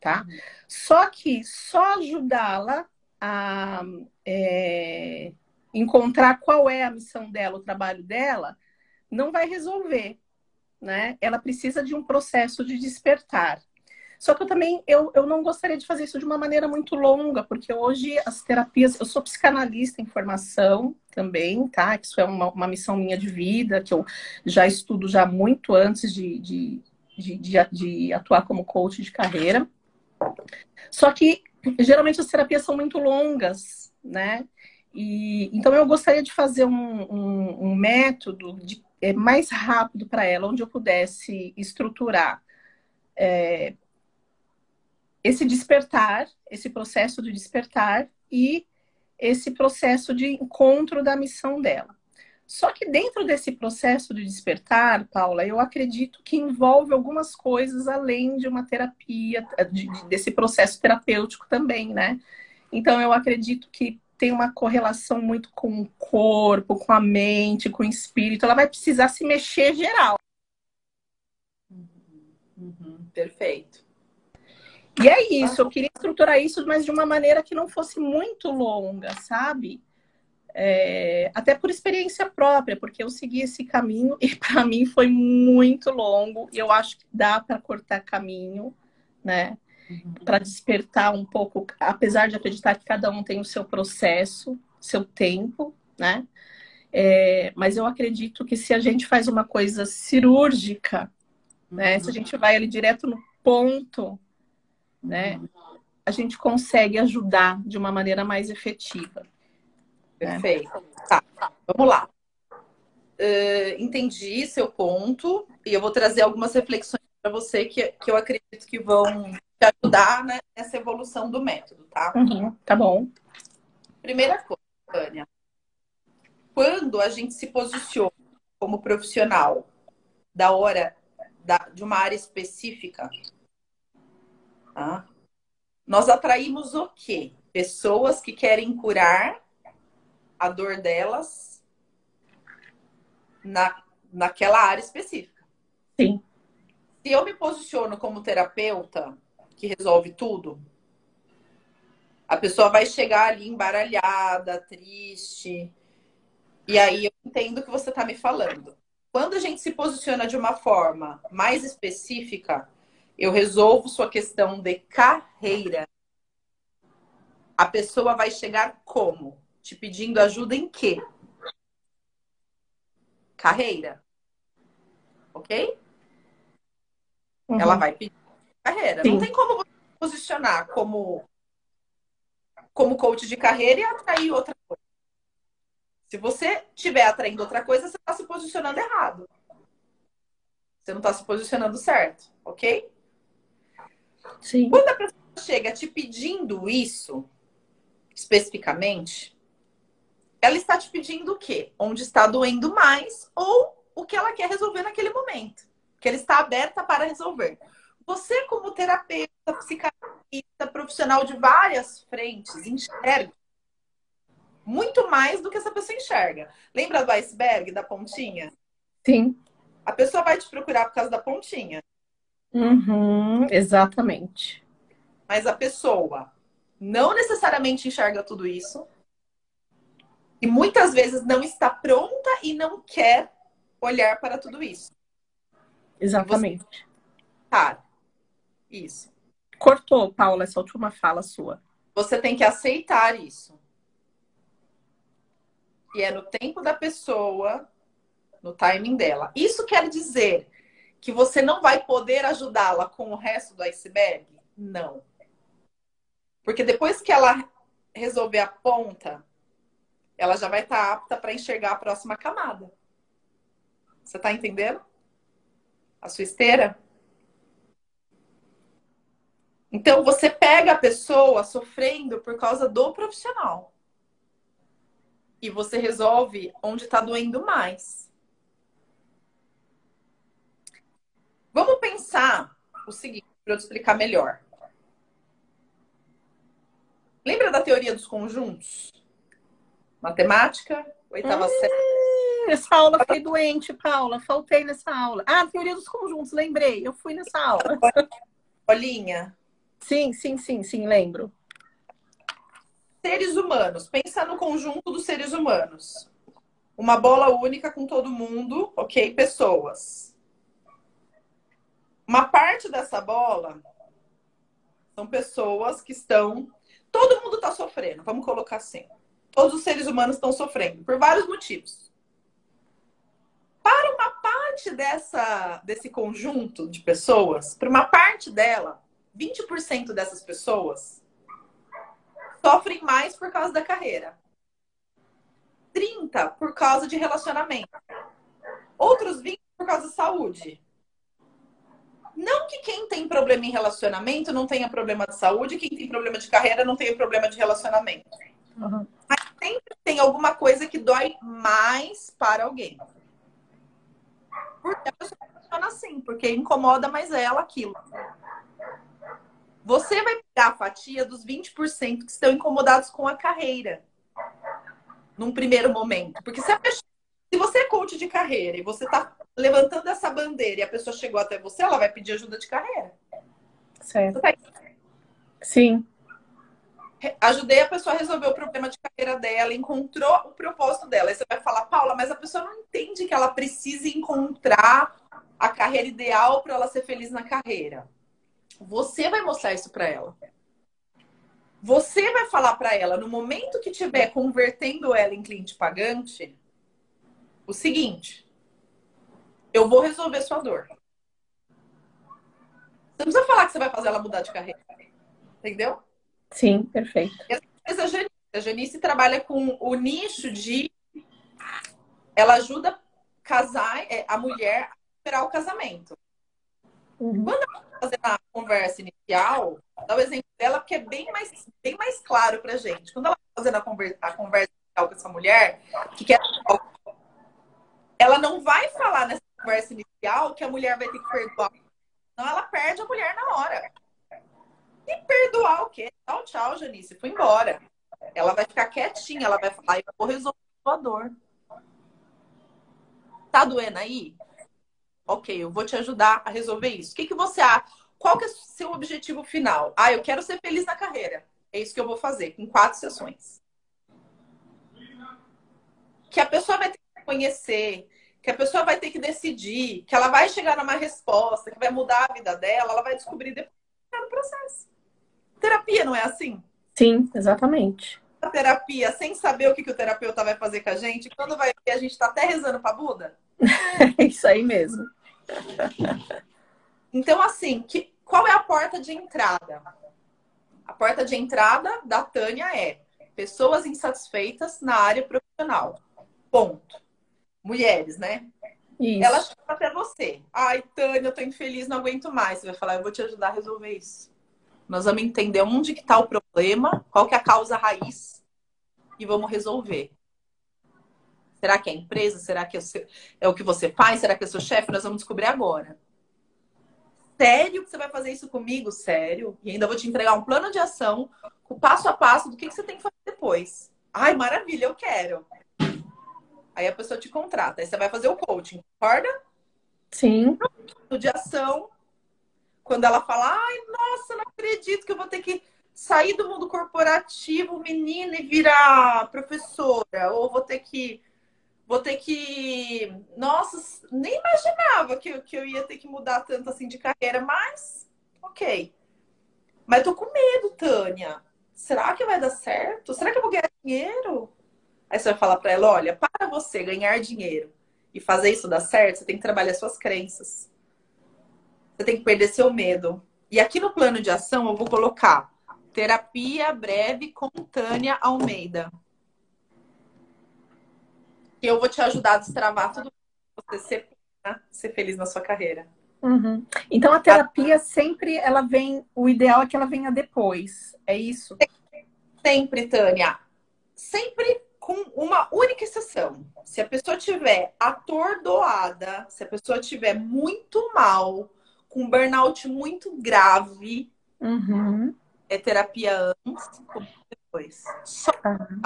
tá? Só que só ajudá-la a é, encontrar qual é a missão dela, o trabalho dela, não vai resolver, né? Ela precisa de um processo de despertar. Só que eu também eu, eu não gostaria de fazer isso de uma maneira muito longa, porque hoje as terapias, eu sou psicanalista em formação também, tá? Isso é uma, uma missão minha de vida, que eu já estudo já muito antes de, de, de, de, de atuar como coach de carreira. Só que geralmente as terapias são muito longas, né? E, então eu gostaria de fazer um, um, um método de, é, mais rápido para ela, onde eu pudesse estruturar é, esse despertar, esse processo de despertar e esse processo de encontro da missão dela. Só que dentro desse processo de despertar, Paula, eu acredito que envolve algumas coisas além de uma terapia, de, de, desse processo terapêutico também, né? Então eu acredito que tem uma correlação muito com o corpo, com a mente, com o espírito. Ela vai precisar se mexer geral. Uhum, uhum, perfeito. E é isso, eu queria estruturar isso, mas de uma maneira que não fosse muito longa, sabe? É, até por experiência própria, porque eu segui esse caminho e para mim foi muito longo. E eu acho que dá para cortar caminho, né? Uhum. Para despertar um pouco, apesar de acreditar que cada um tem o seu processo, seu tempo, né? É, mas eu acredito que se a gente faz uma coisa cirúrgica, uhum. né? Se a gente vai ali direto no ponto, né? A gente consegue ajudar de uma maneira mais efetiva. Perfeito. Tá, vamos lá. Uh, entendi seu ponto e eu vou trazer algumas reflexões para você que, que eu acredito que vão te ajudar né, nessa evolução do método, tá? Uhum, tá bom. Primeira coisa, Tânia. Quando a gente se posiciona como profissional da hora da, de uma área específica, tá? nós atraímos o quê? Pessoas que querem curar a dor delas na, naquela área específica. Sim. Se eu me posiciono como terapeuta que resolve tudo, a pessoa vai chegar ali embaralhada, triste. E aí eu entendo o que você está me falando. Quando a gente se posiciona de uma forma mais específica, eu resolvo sua questão de carreira. A pessoa vai chegar como? te pedindo ajuda em quê? Carreira. Ok? Uhum. Ela vai pedir carreira. Sim. Não tem como você posicionar como, como coach de carreira e atrair outra coisa. Se você estiver atraindo outra coisa, você está se posicionando errado. Você não está se posicionando certo, ok? Sim. Quando a pessoa chega te pedindo isso, especificamente, ela está te pedindo o quê? Onde está doendo mais ou o que ela quer resolver naquele momento. Que ela está aberta para resolver. Você, como terapeuta, psicanalista, profissional de várias frentes, enxerga muito mais do que essa pessoa enxerga. Lembra do iceberg, da pontinha? Sim. A pessoa vai te procurar por causa da pontinha. Uhum, exatamente. Mas a pessoa não necessariamente enxerga tudo isso e muitas vezes não está pronta e não quer olhar para tudo isso. Exatamente. Tá. Isso. Cortou, Paula, essa última fala sua. Você tem que aceitar isso. E é no tempo da pessoa, no timing dela. Isso quer dizer que você não vai poder ajudá-la com o resto do iceberg? Não. Porque depois que ela resolver a ponta, ela já vai estar tá apta para enxergar a próxima camada. Você está entendendo? A sua esteira? Então você pega a pessoa sofrendo por causa do profissional. E você resolve onde está doendo mais. Vamos pensar o seguinte, para eu te explicar melhor. Lembra da teoria dos conjuntos? Matemática, oitava hum, série. Nessa aula fiquei doente, Paula. Faltei nessa aula. Ah, teoria dos conjuntos, lembrei. Eu fui nessa aula. Bolinha. Sim, sim, sim, sim, lembro. Seres humanos. Pensa no conjunto dos seres humanos. Uma bola única com todo mundo, ok? Pessoas. Uma parte dessa bola são pessoas que estão. Todo mundo está sofrendo, vamos colocar assim. Todos os seres humanos estão sofrendo, por vários motivos. Para uma parte dessa, desse conjunto de pessoas, para uma parte dela, 20% dessas pessoas sofrem mais por causa da carreira. 30% por causa de relacionamento. Outros 20% por causa da saúde. Não que quem tem problema em relacionamento não tenha problema de saúde, quem tem problema de carreira não tenha problema de relacionamento. Uhum. Mas sempre tem alguma coisa que dói mais para alguém. Porque a pessoa funciona assim, porque incomoda mais ela aquilo. Você vai pegar a fatia dos 20% que estão incomodados com a carreira. Num primeiro momento. Porque se, pessoa, se você é coach de carreira e você está levantando essa bandeira e a pessoa chegou até você, ela vai pedir ajuda de carreira. Certo. Sim. Ajudei a pessoa a resolver o problema de carreira dela, encontrou o propósito dela. Aí você vai falar, Paula, mas a pessoa não entende que ela precisa encontrar a carreira ideal para ela ser feliz na carreira. Você vai mostrar isso para ela. Você vai falar para ela, no momento que estiver convertendo ela em cliente pagante, o seguinte: eu vou resolver sua dor. Você não precisa falar que você vai fazer ela mudar de carreira. Entendeu? Sim, perfeito. Essa a Janice. A Janice trabalha com o nicho de. Ela ajuda casar, é, a mulher a esperar o casamento. Uhum. Quando ela tá fazer a conversa inicial, dá o exemplo dela, porque é bem mais, bem mais claro pra gente. Quando ela tá fazendo a conversa, a conversa inicial com essa mulher, que quer. Ela não vai falar nessa conversa inicial que a mulher vai ter que perdoar. Não, ela perde a mulher na hora. E perdoar o quê? Tchau, tchau, Janice. Foi embora. Ela vai ficar quietinha, ela vai falar, eu vou resolver a dor. Tá doendo aí? Ok, eu vou te ajudar a resolver isso. O que, que você acha? Qual que é o seu objetivo final? Ah, eu quero ser feliz na carreira. É isso que eu vou fazer, com quatro sessões. Que a pessoa vai ter conhecer, que a pessoa vai ter que decidir, que ela vai chegar numa resposta, que vai mudar a vida dela, ela vai descobrir depois no processo. Terapia não é assim? Sim, exatamente. A terapia, sem saber o que, que o terapeuta vai fazer com a gente, quando vai ver, a gente está até rezando para Buda? É isso aí mesmo. Então, assim, que, qual é a porta de entrada? A porta de entrada da Tânia é pessoas insatisfeitas na área profissional. Ponto mulheres, né? Isso. Ela chega até você. Ai, Tânia, eu tô infeliz, não aguento mais. Você vai falar, eu vou te ajudar a resolver isso. Nós vamos entender onde que tá o problema, qual que é a causa raiz e vamos resolver. Será que é a empresa? Será que é o, é que você faz? Será que é seu chefe? Nós vamos descobrir agora. Sério que você vai fazer isso comigo? Sério? E ainda vou te entregar um plano de ação, o passo a passo do que, que você tem que fazer depois. Ai, maravilha, eu quero. Aí a pessoa te contrata. Aí você vai fazer o coaching, concorda? Sim. No de ação, quando ela fala, ai, nossa, não acredito que eu vou ter que sair do mundo corporativo, menina, e virar professora, ou vou ter que vou ter que. Nossa, nem imaginava que, que eu ia ter que mudar tanto assim de carreira, mas ok. Mas tô com medo, Tânia. Será que vai dar certo? Será que eu vou ganhar dinheiro? Aí você vai falar para ela: olha, para você ganhar dinheiro e fazer isso dar certo, você tem que trabalhar suas crenças. Você tem que perder seu medo. E aqui no plano de ação eu vou colocar terapia breve com Tânia Almeida. Eu vou te ajudar a destravar tudo você ser, né? ser feliz na sua carreira. Uhum. Então a terapia sempre ela vem, o ideal é que ela venha depois, é isso? Sempre, Tânia. Sempre com uma única exceção. Se a pessoa tiver atordoada, se a pessoa tiver muito mal, com burnout muito grave, uhum. é terapia antes ou depois. Só. Uhum.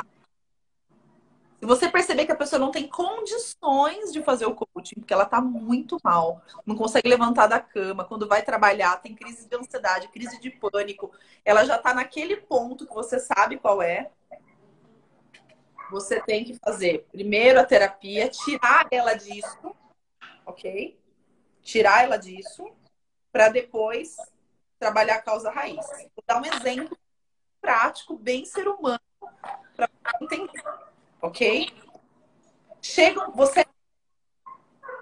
Se você perceber que a pessoa não tem condições de fazer o coaching, porque ela tá muito mal, não consegue levantar da cama, quando vai trabalhar, tem crise de ansiedade, crise de pânico, ela já tá naquele ponto que você sabe qual é. Você tem que fazer primeiro a terapia, tirar ela disso, ok? Tirar ela disso, para depois trabalhar a causa raiz. Vou dar um exemplo prático, bem ser humano, para entender ok? Chega, você,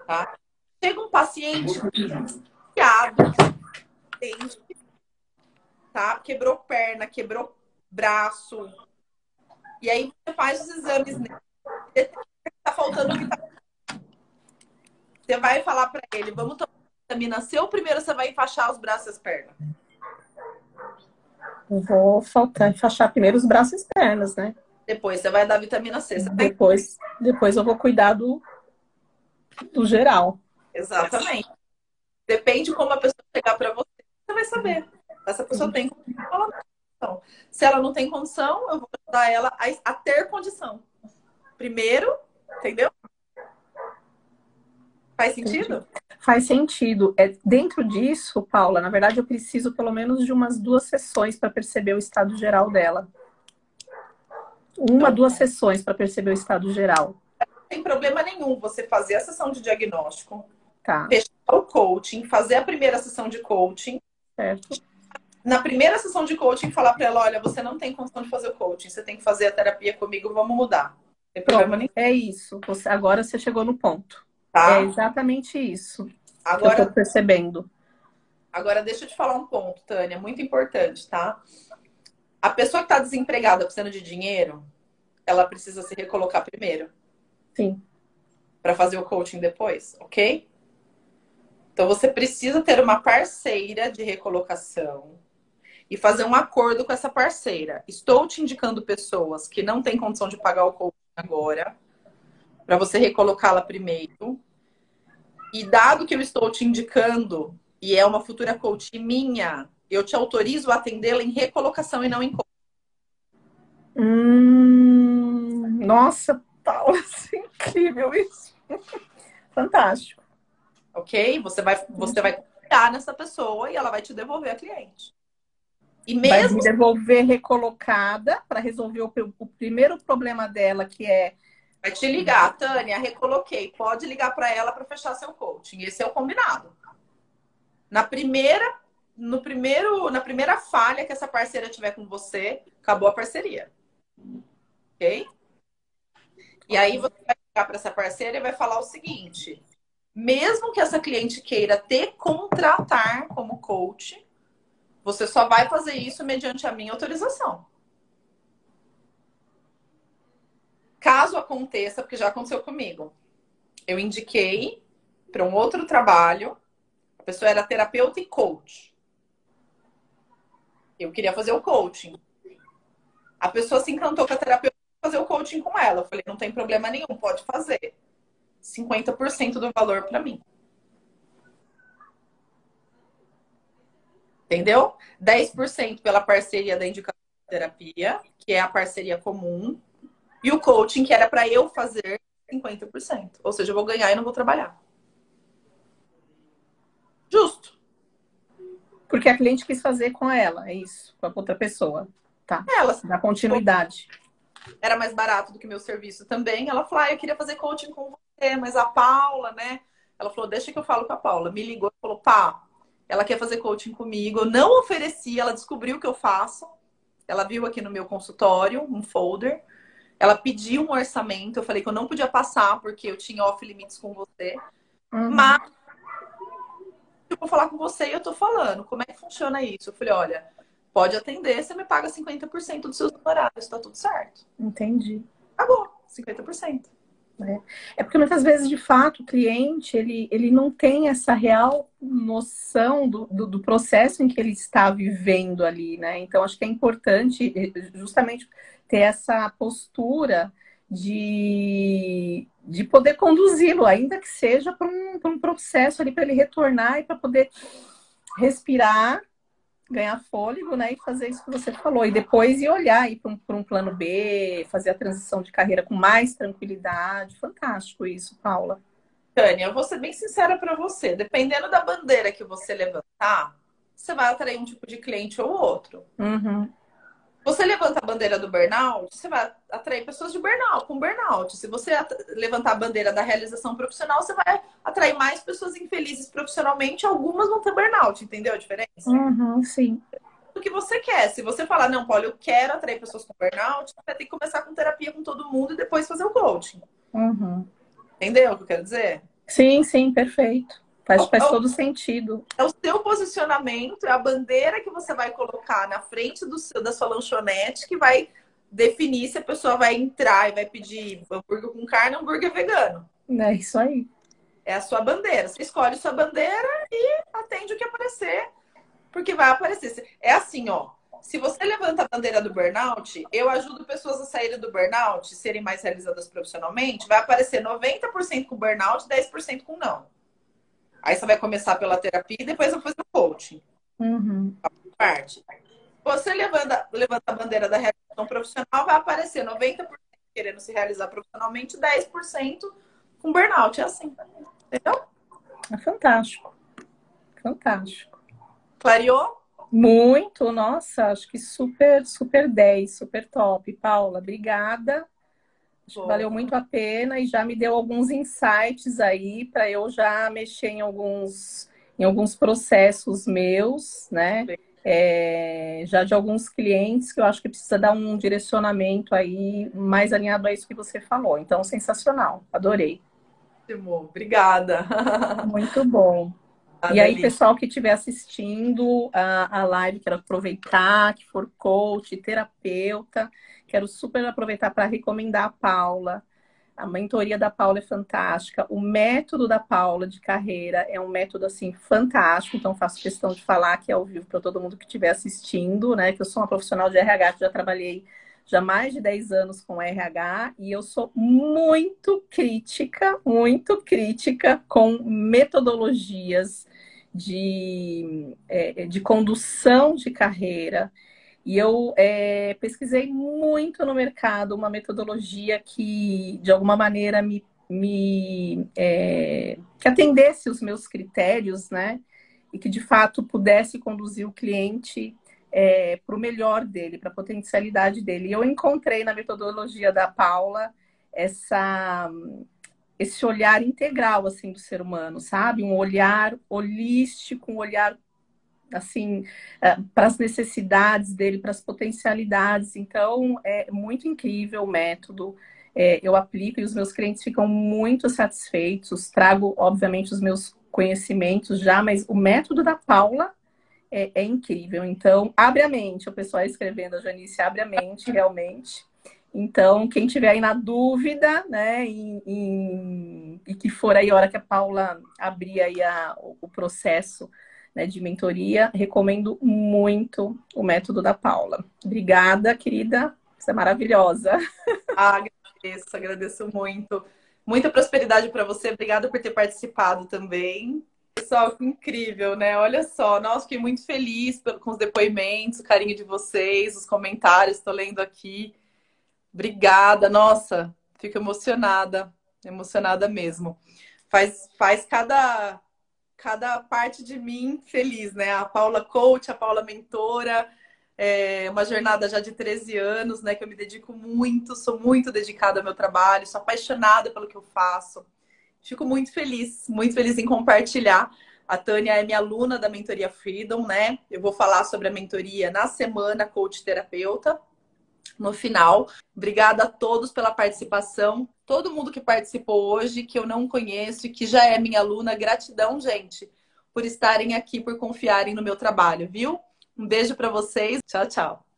tá? Chega um paciente piado, tá? Quebrou perna, quebrou braço. E aí você faz os exames nele. Tá faltando Você vai falar para ele, vamos tomar vitamina C ou primeiro você vai enfaixar os braços e as pernas? vou faltar enfaixar primeiro os braços e as pernas, né? Depois você vai dar vitamina C. Depois, tem... depois eu vou cuidar do, do geral. Exatamente. Depende como a pessoa chegar para você, você vai saber. Essa pessoa tem condição. Se ela não tem condição, eu vou ajudar ela a, a ter condição. Primeiro, entendeu? Faz sentido? Faz sentido. É, dentro disso, Paula, na verdade, eu preciso pelo menos de umas duas sessões para perceber o estado geral dela. Uma, duas sessões para perceber o estado geral. Não tem problema nenhum você fazer a sessão de diagnóstico, tá. fechar o coaching, fazer a primeira sessão de coaching. Certo. Na primeira sessão de coaching, falar para ela: olha, você não tem condição de fazer o coaching, você tem que fazer a terapia comigo, vamos mudar. Não tem problema nenhum. É isso. Você, agora você chegou no ponto. Tá. É exatamente isso. Agora, que eu tô percebendo. Agora, deixa eu te falar um ponto, Tânia, muito importante, tá? A pessoa que está desempregada precisando de dinheiro, ela precisa se recolocar primeiro. Sim. Para fazer o coaching depois, ok? Então você precisa ter uma parceira de recolocação e fazer um acordo com essa parceira. Estou te indicando pessoas que não têm condição de pagar o coaching agora, para você recolocá-la primeiro. E dado que eu estou te indicando e é uma futura coach minha, eu te autorizo a atendê-la em recolocação e não em hum, Nossa, Paula, é incrível isso. Fantástico. Ok? Você vai, você vai confiar nessa pessoa e ela vai te devolver a cliente. E mesmo... Vai me devolver recolocada para resolver o, o primeiro problema dela, que é Vai te ligar, Tânia, recoloquei. Pode ligar para ela para fechar seu coaching. Esse é o combinado. Na primeira no primeiro, na primeira falha que essa parceira tiver com você, acabou a parceria. Ok? E aí você vai ligar para essa parceira e vai falar o seguinte: mesmo que essa cliente queira te contratar como coach, você só vai fazer isso mediante a minha autorização. Caso aconteça, porque já aconteceu comigo, eu indiquei para um outro trabalho, a pessoa era terapeuta e coach. Eu queria fazer o coaching. A pessoa se encantou com a terapeuta fazer o coaching com ela. Eu falei, não tem problema nenhum, pode fazer. 50% do valor para mim. Entendeu? 10% pela parceria da indicação da terapia, que é a parceria comum, e o coaching, que era para eu fazer 50%. Ou seja, eu vou ganhar e não vou trabalhar. Justo. Porque a cliente quis fazer com ela, é isso, com a outra pessoa. Tá. Ela dá continuidade. Era mais barato do que meu serviço também. Ela falou: ah, eu queria fazer coaching com você, mas a Paula, né? Ela falou: deixa que eu falo com a Paula. Me ligou e falou: pá, ela quer fazer coaching comigo. Eu não ofereci, ela descobriu o que eu faço. Ela viu aqui no meu consultório um folder. Ela pediu um orçamento. Eu falei que eu não podia passar porque eu tinha off limits com você. Uhum. Mas eu vou falar com você e eu tô falando. Como é que funciona isso? Eu falei, olha, pode atender, você me paga 50% dos seus honorários, tá tudo certo. Entendi. Acabou, 50%. É. é porque muitas vezes, de fato, o cliente ele, ele não tem essa real noção do, do, do, processo em que ele está vivendo ali, né? Então, acho que é importante eh, justamente ter essa postura de, de poder conduzi-lo, ainda que seja para um, um processo ali para ele retornar e para poder respirar, ganhar fôlego, né? E fazer isso que você falou. E depois ir olhar para um, um plano B, fazer a transição de carreira com mais tranquilidade. Fantástico isso, Paula. Tânia, eu vou ser bem sincera para você. Dependendo da bandeira que você levantar, você vai atrair um tipo de cliente ou outro. Uhum. Você levanta a bandeira do burnout, você vai atrair pessoas de burnout, com burnout. Se você levantar a bandeira da realização profissional, você vai atrair mais pessoas infelizes profissionalmente, algumas vão ter burnout, entendeu a diferença? Uhum, sim. O que você quer. Se você falar, não, Paulo, eu quero atrair pessoas com burnout, você vai ter que começar com terapia com todo mundo e depois fazer o coaching. Uhum. Entendeu o que eu quero dizer? Sim, sim, perfeito. Faz, faz todo sentido. É o seu posicionamento, é a bandeira que você vai colocar na frente do seu, da sua lanchonete que vai definir se a pessoa vai entrar e vai pedir hambúrguer com carne ou hambúrguer vegano. É isso aí. É a sua bandeira. Você escolhe sua bandeira e atende o que aparecer, porque vai aparecer. É assim, ó. Se você levanta a bandeira do burnout, eu ajudo pessoas a saírem do burnout, serem mais realizadas profissionalmente, vai aparecer 90% com burnout, 10% com não. Aí você vai começar pela terapia e depois vai fazer o coaching. Uhum. Parte. Você levanta, levanta a bandeira da realização profissional, vai aparecer 90% querendo se realizar profissionalmente, 10% com burnout. É assim. Entendeu? É fantástico. Fantástico. Clareou? Muito, nossa, acho que super, super 10, super top. Paula, obrigada. Acho que valeu muito a pena e já me deu alguns insights aí para eu já mexer em alguns, em alguns processos meus, né? É, já de alguns clientes que eu acho que precisa dar um direcionamento aí mais alinhado a isso que você falou. Então, sensacional, adorei. Obrigada. Muito bom e aí, pessoal que estiver assistindo a, a live, quero aproveitar, que for coach, terapeuta, quero super aproveitar para recomendar a Paula. A mentoria da Paula é fantástica. O método da Paula de carreira é um método assim fantástico. Então faço questão de falar aqui ao vivo para todo mundo que estiver assistindo, né? Que eu sou uma profissional de RH que já trabalhei já mais de 10 anos com RH e eu sou muito crítica, muito crítica com metodologias de, é, de condução de carreira. E eu é, pesquisei muito no mercado uma metodologia que, de alguma maneira, me, me é, que atendesse os meus critérios, né? E que de fato pudesse conduzir o cliente é, para o melhor dele, para a potencialidade dele. E eu encontrei na metodologia da Paula essa, esse olhar integral assim do ser humano, sabe? Um olhar holístico, um olhar assim é, para as necessidades dele, para as potencialidades. Então é muito incrível o método. É, eu aplico e os meus clientes ficam muito satisfeitos. Trago, obviamente, os meus conhecimentos já, mas o método da Paula é, é incrível. Então, abre a mente. O pessoal escrevendo, a Janice, abre a mente, realmente. Então, quem tiver aí na dúvida, né, em, em, e que for aí a hora que a Paula abrir aí a, o processo né, de mentoria, recomendo muito o método da Paula. Obrigada, querida. Você é maravilhosa. Ah, agradeço, agradeço muito. Muita prosperidade para você. Obrigada por ter participado também. Pessoal, que incrível, né? Olha só, nossa, fiquei muito feliz com os depoimentos, o carinho de vocês, os comentários, estou lendo aqui. Obrigada, nossa, fico emocionada, emocionada mesmo. Faz, faz cada, cada parte de mim feliz, né? A Paula Coach, a Paula Mentora, é uma jornada já de 13 anos, né? Que eu me dedico muito, sou muito dedicada ao meu trabalho, sou apaixonada pelo que eu faço. Fico muito feliz, muito feliz em compartilhar. A Tânia é minha aluna da mentoria Freedom, né? Eu vou falar sobre a mentoria na semana Coach Terapeuta no final. Obrigada a todos pela participação. Todo mundo que participou hoje, que eu não conheço e que já é minha aluna, gratidão, gente, por estarem aqui, por confiarem no meu trabalho, viu? Um beijo para vocês. Tchau, tchau.